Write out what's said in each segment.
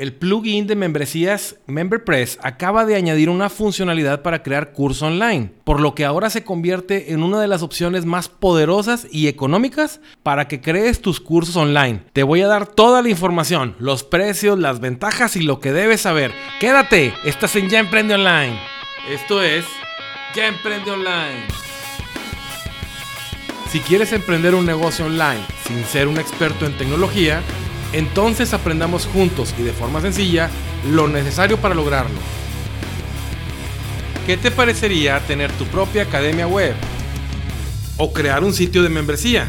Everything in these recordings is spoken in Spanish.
el plugin de membresías MemberPress acaba de añadir una funcionalidad para crear curso online, por lo que ahora se convierte en una de las opciones más poderosas y económicas para que crees tus cursos online. Te voy a dar toda la información, los precios, las ventajas y lo que debes saber. Quédate, estás en Ya Emprende Online. Esto es Ya Emprende Online. Si quieres emprender un negocio online sin ser un experto en tecnología, entonces aprendamos juntos y de forma sencilla lo necesario para lograrlo. ¿Qué te parecería tener tu propia academia web? ¿O crear un sitio de membresía?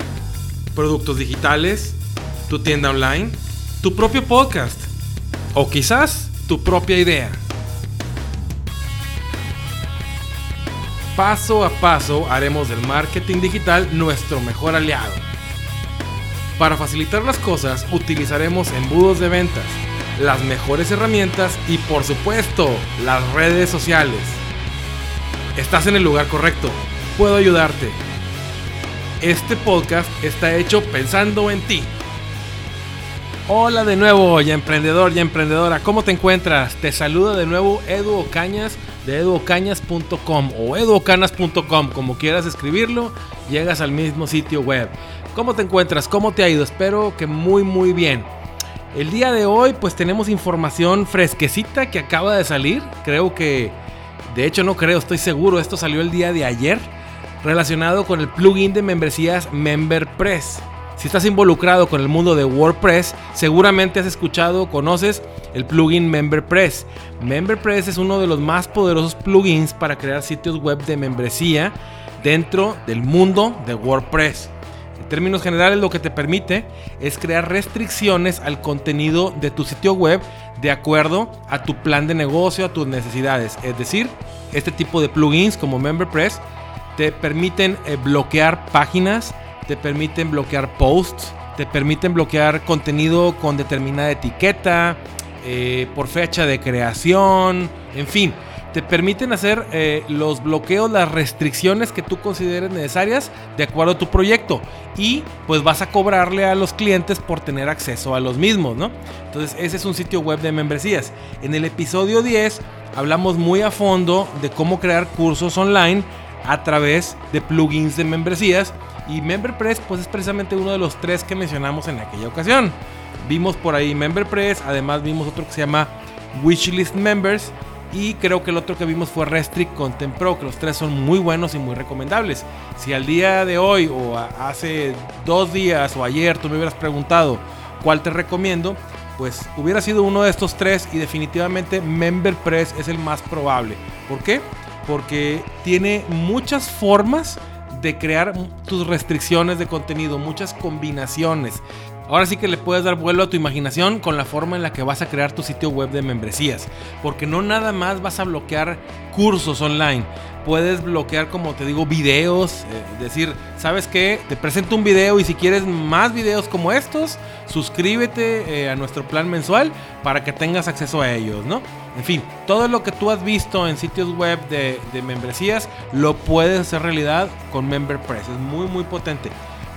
¿Productos digitales? ¿Tu tienda online? ¿Tu propio podcast? ¿O quizás tu propia idea? Paso a paso haremos del marketing digital nuestro mejor aliado para facilitar las cosas utilizaremos embudos de ventas, las mejores herramientas y por supuesto las redes sociales. Estás en el lugar correcto, puedo ayudarte. Este podcast está hecho pensando en ti. Hola de nuevo, ya emprendedor, ya emprendedora, ¿cómo te encuentras? Te saluda de nuevo Edu Ocañas de eduocañas.com o eduocanas.com, como quieras escribirlo, llegas al mismo sitio web. ¿Cómo te encuentras? ¿Cómo te ha ido? Espero que muy muy bien. El día de hoy pues tenemos información fresquecita que acaba de salir. Creo que, de hecho no creo, estoy seguro, esto salió el día de ayer relacionado con el plugin de membresías MemberPress. Si estás involucrado con el mundo de WordPress, seguramente has escuchado o conoces el plugin MemberPress. MemberPress es uno de los más poderosos plugins para crear sitios web de membresía dentro del mundo de WordPress términos generales lo que te permite es crear restricciones al contenido de tu sitio web de acuerdo a tu plan de negocio, a tus necesidades. Es decir, este tipo de plugins como MemberPress te permiten eh, bloquear páginas, te permiten bloquear posts, te permiten bloquear contenido con determinada etiqueta, eh, por fecha de creación, en fin te permiten hacer eh, los bloqueos, las restricciones que tú consideres necesarias de acuerdo a tu proyecto. Y pues vas a cobrarle a los clientes por tener acceso a los mismos, ¿no? Entonces ese es un sitio web de membresías. En el episodio 10 hablamos muy a fondo de cómo crear cursos online a través de plugins de membresías. Y MemberPress pues es precisamente uno de los tres que mencionamos en aquella ocasión. Vimos por ahí MemberPress, además vimos otro que se llama Wishlist Members y creo que el otro que vimos fue Restrict Content Pro, que los tres son muy buenos y muy recomendables. Si al día de hoy o hace dos días o ayer tú me hubieras preguntado cuál te recomiendo, pues hubiera sido uno de estos tres y definitivamente MemberPress es el más probable. ¿Por qué? Porque tiene muchas formas de crear tus restricciones de contenido, muchas combinaciones. Ahora sí que le puedes dar vuelo a tu imaginación con la forma en la que vas a crear tu sitio web de membresías. Porque no nada más vas a bloquear cursos online. Puedes bloquear, como te digo, videos. Eh, decir, ¿sabes qué? Te presento un video y si quieres más videos como estos, suscríbete eh, a nuestro plan mensual para que tengas acceso a ellos, ¿no? En fin, todo lo que tú has visto en sitios web de, de membresías lo puedes hacer realidad con MemberPress. Es muy, muy potente.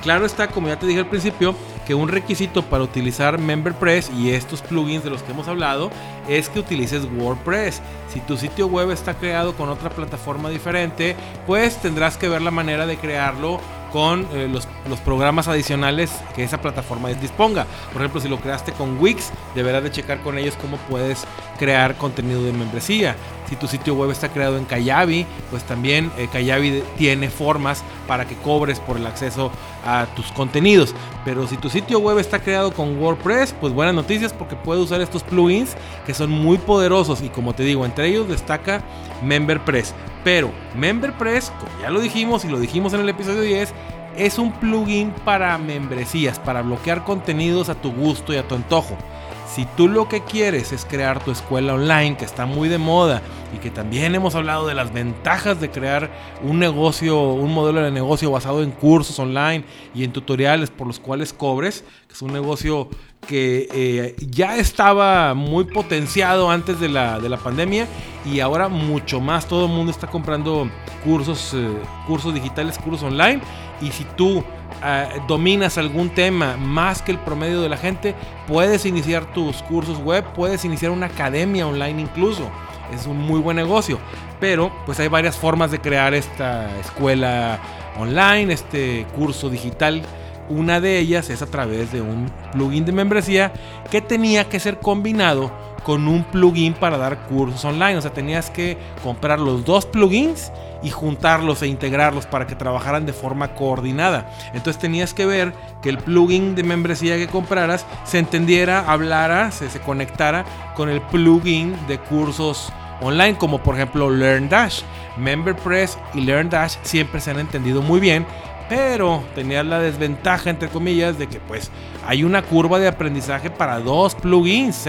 Claro está, como ya te dije al principio, que un requisito para utilizar MemberPress y estos plugins de los que hemos hablado es que utilices WordPress. Si tu sitio web está creado con otra plataforma diferente, pues tendrás que ver la manera de crearlo con eh, los, programas adicionales que esa plataforma disponga. Por ejemplo, si lo creaste con Wix, deberás de checar con ellos cómo puedes crear contenido de membresía. Si tu sitio web está creado en Kayabi, pues también eh, Kayabi tiene formas para que cobres por el acceso a tus contenidos. Pero si tu sitio web está creado con WordPress, pues buenas noticias porque puedes usar estos plugins que son muy poderosos y como te digo, entre ellos destaca MemberPress. Pero MemberPress, como ya lo dijimos y lo dijimos en el episodio 10, es un plugin para membresías, para bloquear contenidos a tu gusto y a tu antojo. Si tú lo que quieres es crear tu escuela online, que está muy de moda y que también hemos hablado de las ventajas de crear un negocio, un modelo de negocio basado en cursos online y en tutoriales por los cuales cobres, que es un negocio que eh, ya estaba muy potenciado antes de la, de la, pandemia y ahora mucho más. Todo el mundo está comprando cursos, eh, cursos digitales, cursos online. Y si tú eh, dominas algún tema más que el promedio de la gente, puedes iniciar tus cursos web, puedes iniciar una academia online incluso. Es un muy buen negocio. Pero pues hay varias formas de crear esta escuela online, este curso digital. Una de ellas es a través de un plugin de membresía que tenía que ser combinado con un plugin para dar cursos online. O sea, tenías que comprar los dos plugins y juntarlos e integrarlos para que trabajaran de forma coordinada. Entonces tenías que ver que el plugin de membresía que compraras se entendiera, hablara, se, conectara con el plugin de cursos online, como por ejemplo LearnDash. MemberPress y LearnDash siempre se han entendido muy bien, pero tenías la desventaja, entre comillas, de que pues hay una curva de aprendizaje para dos plugins.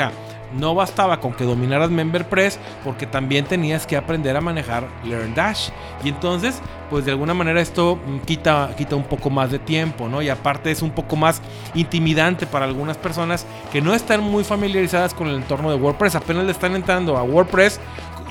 No bastaba con que dominaras MemberPress porque también tenías que aprender a manejar LearnDash. Y entonces, pues de alguna manera esto mm, quita, quita un poco más de tiempo, ¿no? Y aparte es un poco más intimidante para algunas personas que no están muy familiarizadas con el entorno de WordPress. Apenas le están entrando a WordPress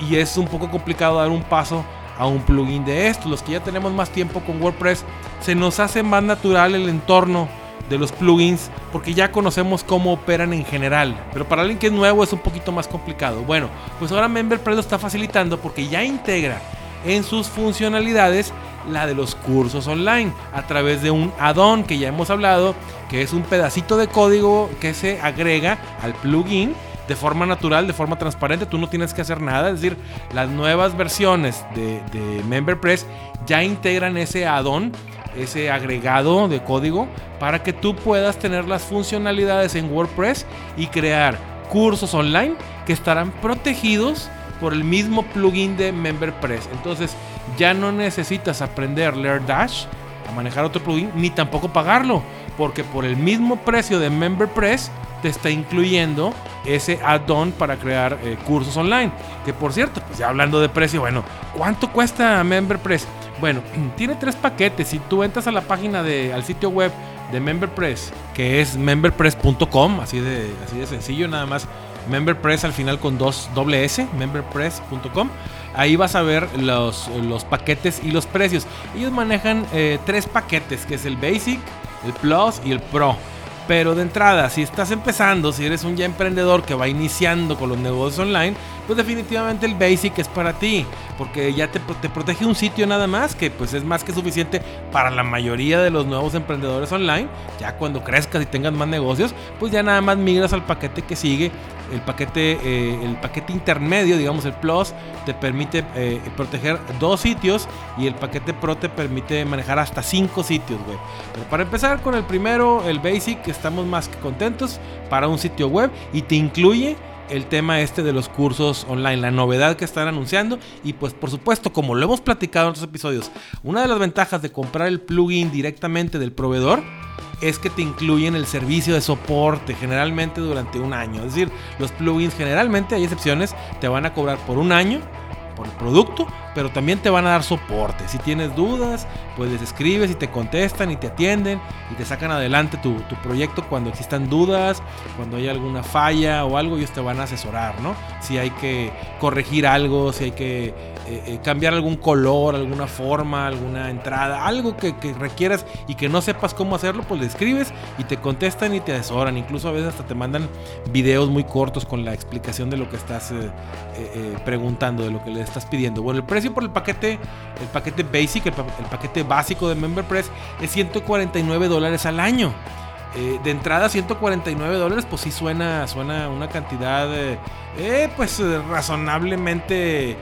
y es un poco complicado dar un paso a un plugin de esto. Los que ya tenemos más tiempo con WordPress, se nos hace más natural el entorno de los plugins porque ya conocemos cómo operan en general. Pero para alguien que es nuevo es un poquito más complicado. Bueno, pues ahora MemberPress lo está facilitando porque ya integra en sus funcionalidades la de los cursos online a través de un add-on que ya hemos hablado, que es un pedacito de código que se agrega al plugin de forma natural, de forma transparente, tú no tienes que hacer nada, es decir, las nuevas versiones de, de MemberPress ya integran ese add-on ese agregado de código para que tú puedas tener las funcionalidades en WordPress y crear cursos online que estarán protegidos por el mismo plugin de MemberPress. Entonces ya no necesitas aprender LearnDash a manejar otro plugin ni tampoco pagarlo, porque por el mismo precio de MemberPress te está incluyendo ese add-on para crear eh, cursos online. Que por cierto, pues ya hablando de precio, bueno, ¿cuánto cuesta MemberPress? Bueno, tiene tres paquetes. Si tú entras a la página de, al sitio web de MemberPress, que es memberpress.com, así de, así de sencillo, nada más. MemberPress al final con dos doble S, memberpress.com. Ahí vas a ver los, los, paquetes y los precios. Ellos manejan eh, tres paquetes, que es el Basic, el Plus y el Pro. Pero de entrada, si estás empezando, si eres un ya emprendedor que va iniciando con los negocios online, pues definitivamente el Basic es para ti, porque ya te, te, protege un sitio nada más, que pues es más que suficiente para la mayoría de los nuevos emprendedores online. Ya cuando crezcas y tengas más negocios, pues ya nada más migras al paquete que sigue. El paquete, eh, el paquete intermedio, digamos el Plus, te permite eh, proteger dos sitios y el paquete Pro te permite manejar hasta cinco sitios web. Pero para empezar con el primero, el Basic, estamos más que contentos para un sitio web y te incluye el tema este de los cursos online, la novedad que están anunciando y pues por supuesto, como lo hemos platicado en otros episodios, una de las ventajas de comprar el plugin directamente del proveedor es que te incluyen el servicio de soporte generalmente durante un año. Es decir, los plugins generalmente, hay excepciones, te van a cobrar por un año por el producto, pero también te van a dar soporte. Si tienes dudas, pues les escribes y te contestan y te atienden y te sacan adelante tu, proyecto cuando existan dudas, cuando hay alguna falla o algo, ellos te van a asesorar, ¿no? Si hay que corregir algo, si hay que eh, eh, cambiar algún color, alguna forma, alguna entrada, algo que, requieras y que no sepas cómo hacerlo, pues le escribes y te contestan y te asesoran. Incluso a veces hasta te mandan videos muy cortos con la explicación de lo que estás eh, preguntando, de lo que le estás pidiendo. Bueno, el precio por el paquete, el paquete basic, el, paquete básico de MemberPress es 149 dólares al año. De entrada 149 dólares, pues sí suena, suena una cantidad, eh, pues razonablemente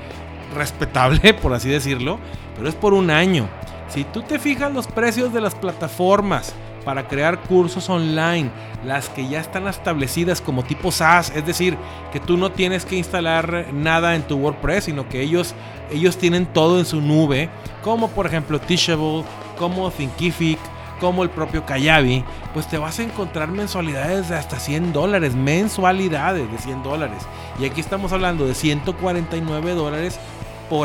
respetable, por así decirlo, pero es por un año. Si tú te fijas los precios de las plataformas, para crear cursos online, las que ya están establecidas como tipo SaaS, es decir, que tú no tienes que instalar nada en tu WordPress, sino que ellos, ellos tienen todo en su nube, como por ejemplo Teachable, como Thinkific, como el propio Kayabi, pues te vas a encontrar mensualidades de hasta 100 dólares, mensualidades de 100 dólares. Y aquí estamos hablando de 149 dólares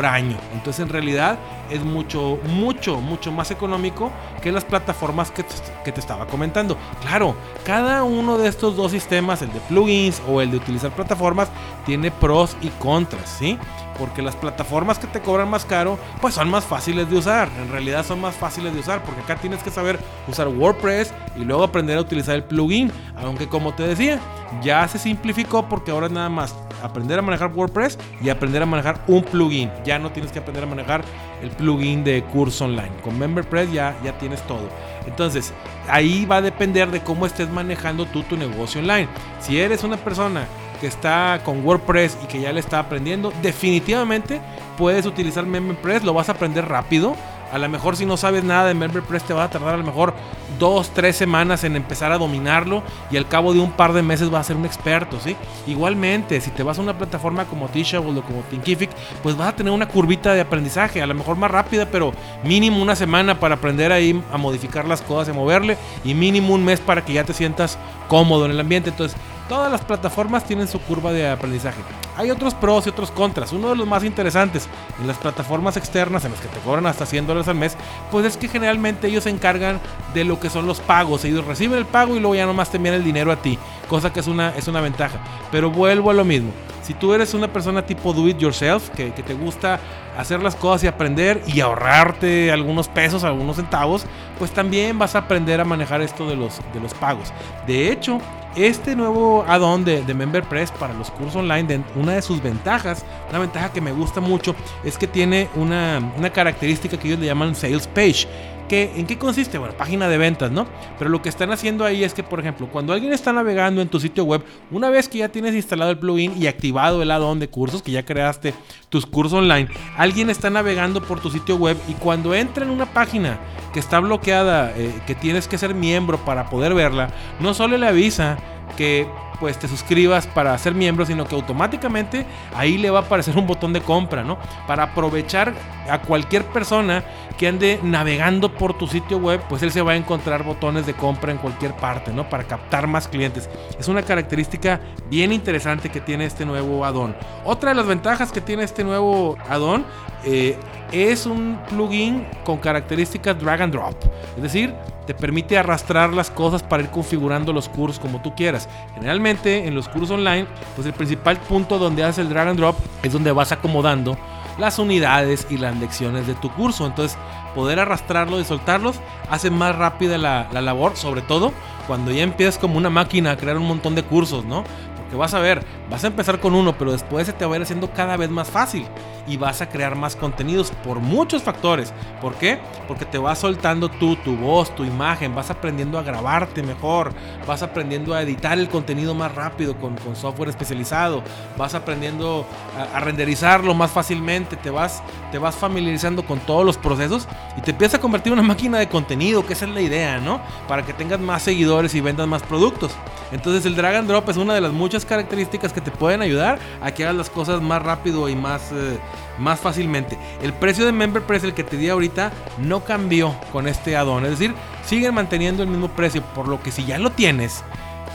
año. Entonces en realidad es mucho, mucho, mucho más económico que las plataformas que te, estaba comentando. Claro, cada uno de estos dos sistemas, el de plugins o el de utilizar plataformas, tiene pros y contras, ¿sí? Porque las plataformas que te cobran más caro, pues son más fáciles de usar. En realidad son más fáciles de usar porque acá tienes que saber usar WordPress y luego aprender a utilizar el plugin. Aunque como te decía, ya se simplificó porque ahora nada más aprender a manejar WordPress y aprender a manejar un plugin. Ya no tienes que aprender a manejar el plugin de curso online. Con MemberPress ya, ya tienes todo. Entonces, ahí va a depender de cómo estés manejando tú tu negocio online. Si eres una persona que está con WordPress y que ya le está aprendiendo, definitivamente puedes utilizar MemberPress, lo vas a aprender rápido a lo mejor si no sabes nada de MemberPress te va a tardar a lo mejor dos, tres semanas en empezar a dominarlo y al cabo de un par de meses vas a ser un experto, ¿sí? Igualmente, si te vas a una plataforma como Teachable o como Thinkific, pues vas a tener una curvita de aprendizaje, a lo mejor más rápida, pero mínimo una semana para aprender ahí a modificar las cosas, a moverle y mínimo un mes para que ya te sientas cómodo en el ambiente. Entonces, Todas las plataformas tienen su curva de aprendizaje. Hay otros pros y otros contras. Uno de los más interesantes en las plataformas externas en las que te cobran hasta 100 dólares al mes, pues es que generalmente ellos se encargan de lo que son los pagos. Ellos reciben el pago y luego ya nomás te envían el dinero a ti, cosa que es una, es una ventaja. Pero vuelvo a lo mismo. Si tú eres una persona tipo do it yourself, que, que te gusta hacer las cosas y aprender y ahorrarte algunos pesos, algunos centavos, pues también vas a aprender a manejar esto de los, de los pagos. De hecho, este nuevo add-on de, de, MemberPress para los cursos online, una de sus ventajas, una ventaja que me gusta mucho, es que tiene una, una característica que ellos le llaman Sales Page. ¿En qué consiste? Bueno, página de ventas, ¿no? Pero lo que están haciendo ahí es que, por ejemplo, cuando alguien está navegando en tu sitio web, una vez que ya tienes instalado el plugin y activado el add-on de cursos, que ya creaste tus cursos online, alguien está navegando por tu sitio web y cuando entra en una página que está bloqueada, eh, que tienes que ser miembro para poder verla, no solo le avisa que pues te suscribas para ser miembro, sino que automáticamente ahí le va a aparecer un botón de compra, ¿no? Para aprovechar a cualquier persona que ande navegando por tu sitio web, pues él se va a encontrar botones de compra en cualquier parte, ¿no? Para captar más clientes. Es una característica bien interesante que tiene este nuevo addon. Otra de las ventajas que tiene este nuevo addon eh, es un plugin con características drag and drop. Es decir, te permite arrastrar las cosas para ir configurando los cursos como tú quieras. Generalmente en los cursos online, pues el principal punto donde haces el drag and drop es donde vas acomodando las unidades y las lecciones de tu curso. Entonces, poder arrastrarlo y soltarlos hace más rápida la, la labor, sobre todo cuando ya empiezas como una máquina a crear un montón de cursos, ¿no? Que vas a ver, vas a empezar con uno, pero después se te va a ir haciendo cada vez más fácil y vas a crear más contenidos por muchos factores. ¿Por qué? Porque te vas soltando tú, tu voz, tu imagen, vas aprendiendo a grabarte mejor, vas aprendiendo a editar el contenido más rápido con, software especializado, vas aprendiendo a, renderizarlo más fácilmente, te vas, te vas familiarizando con todos los procesos y te empiezas a convertir en una máquina de contenido, que esa es la idea, ¿no? Para que tengas más seguidores y vendas más productos. Entonces el drag and drop es una de las muchas características que te pueden ayudar a que hagas las cosas más rápido y más, eh, más fácilmente. El precio de MemberPress, el que te di ahorita, no cambió con este add-on. Es decir, siguen manteniendo el mismo precio. Por lo que si ya lo tienes,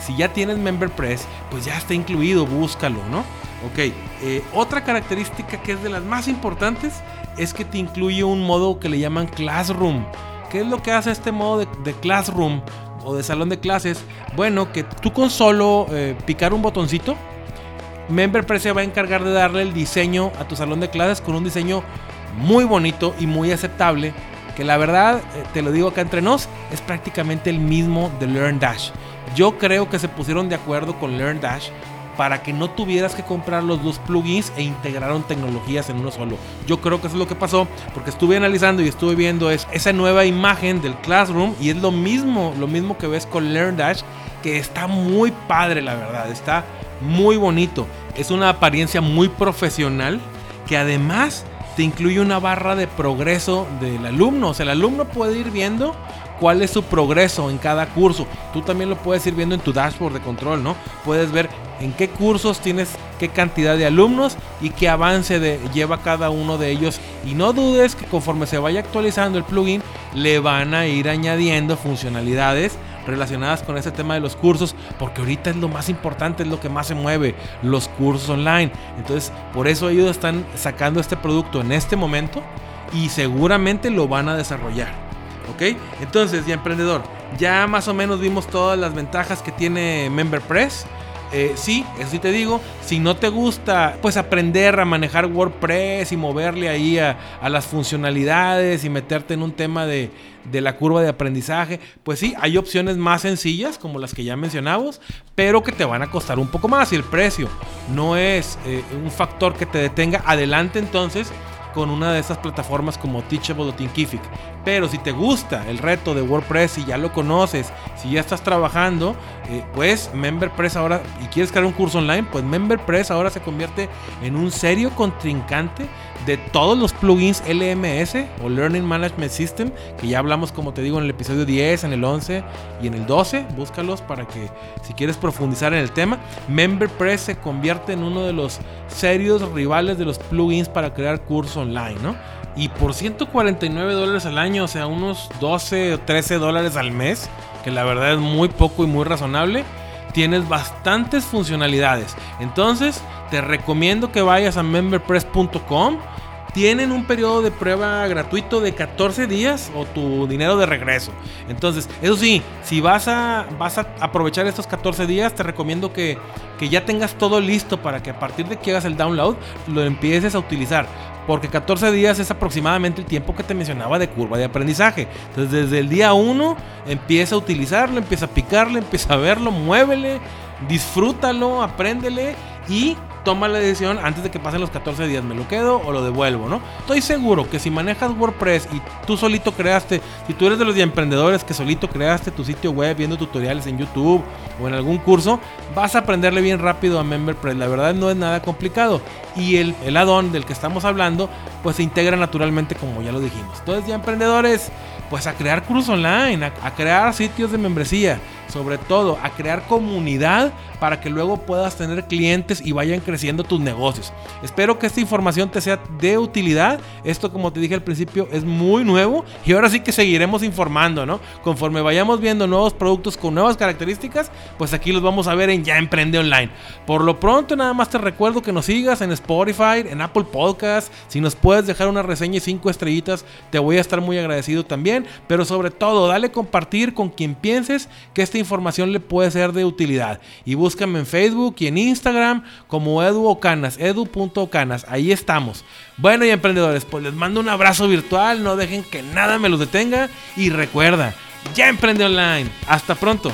si ya tienes MemberPress, pues ya está incluido, búscalo, ¿no? Ok, eh, otra característica que es de las más importantes es que te incluye un modo que le llaman Classroom. ¿Qué es lo que hace este modo de Classroom? O de salón de clases, bueno, que tú con solo eh, picar un botoncito, MemberPress se va a encargar de darle el diseño a tu salón de clases con un diseño muy bonito y muy aceptable, que la verdad, eh, te lo digo acá entre nos, es prácticamente el mismo de LearnDash. Yo creo que se pusieron de acuerdo con LearnDash para que no tuvieras que comprar los dos plugins e integraron tecnologías en uno solo. Yo creo que es lo que pasó porque estuve analizando y estuve viendo es esa nueva imagen del Classroom y es lo mismo, lo mismo que ves con LearnDash que está muy padre la verdad, está muy bonito. Es una apariencia muy profesional que además te incluye una barra de progreso del alumno, o sea, el alumno puede ir viendo cuál es su progreso en cada curso. Tú también lo puedes ir viendo en tu dashboard de control, ¿no? Puedes ver en qué cursos tienes qué cantidad de alumnos y qué avance de, lleva cada uno de ellos. Y no dudes que conforme se vaya actualizando el plugin, le van a ir añadiendo funcionalidades relacionadas con ese tema de los cursos, porque ahorita es lo más importante, es lo que más se mueve, los cursos online. Entonces, por eso ellos están sacando este producto en este momento y seguramente lo van a desarrollar. ¿Ok? Entonces, ya emprendedor, ya más o menos vimos todas las ventajas que tiene MemberPress. Eh, sí, eso sí te digo, si no te gusta, pues aprender a manejar WordPress y moverle ahí a, las funcionalidades y meterte en un tema de, la curva de aprendizaje, pues sí, hay opciones más sencillas como las que ya mencionamos, pero que te van a costar un poco más y el precio no es eh, un factor que te detenga. Adelante entonces con una de esas plataformas como Teachable o Thinkific. Pero si te gusta el reto de WordPress y ya lo conoces, si ya estás trabajando, eh, pues MemberPress ahora, y quieres crear un curso online, pues MemberPress ahora se convierte en un serio contrincante de todos los plugins LMS o Learning Management System, que ya hablamos como te digo en el episodio 10, en el 11 y en el 12, búscalos para que si quieres profundizar en el tema, MemberPress se convierte en uno de los serios rivales de los plugins para crear cursos online, ¿no? Y por 149 dólares al año, o sea, unos 12 o 13 dólares al mes, que la verdad es muy poco y muy razonable, tienes bastantes funcionalidades. Entonces, te recomiendo que vayas a memberpress.com. Tienen un periodo de prueba gratuito de 14 días o tu dinero de regreso. Entonces, eso sí, si vas a, vas a aprovechar estos 14 días, te recomiendo que, que ya tengas todo listo para que a partir de que hagas el download, lo empieces a utilizar porque 14 días es aproximadamente el tiempo que te mencionaba de curva de aprendizaje. Entonces, desde el día 1 empieza a utilizarlo, empieza a picarle, empieza a verlo, muévele, disfrútalo, apréndele y toma la decisión antes de que pasen los 14 días, me lo quedo o lo devuelvo, ¿no? Estoy seguro que si manejas WordPress y tú solito creaste, si tú eres de los emprendedores que solito creaste tu sitio web viendo tutoriales en YouTube o en algún curso, vas a aprenderle bien rápido a MemberPress. La verdad no es nada complicado. Y el, el add-on del que estamos hablando, pues se integra naturalmente como ya lo dijimos. Entonces ya emprendedores, pues a crear cursos online, a crear sitios de membresía sobre todo a crear comunidad para que luego puedas tener clientes y vayan creciendo tus negocios. Espero que esta información te sea de utilidad. Esto, como te dije al principio, es muy nuevo y ahora sí que seguiremos informando, ¿no? Conforme vayamos viendo nuevos productos con nuevas características, pues aquí los vamos a ver en Ya Emprende Online. Por lo pronto, nada más te recuerdo que nos sigas en Spotify, en Apple Podcast. Si nos puedes dejar una reseña y cinco estrellitas, te voy a estar muy agradecido también. Pero sobre todo, dale compartir con quien pienses que esta información le puede ser de utilidad. Y búscame en Facebook y en Instagram como Edu Ocanas, edu.ocanas. Ahí estamos. Bueno, y emprendedores, pues les mando un abrazo virtual. No dejen que nada me los detenga. Y recuerda, ya emprende online. Hasta pronto.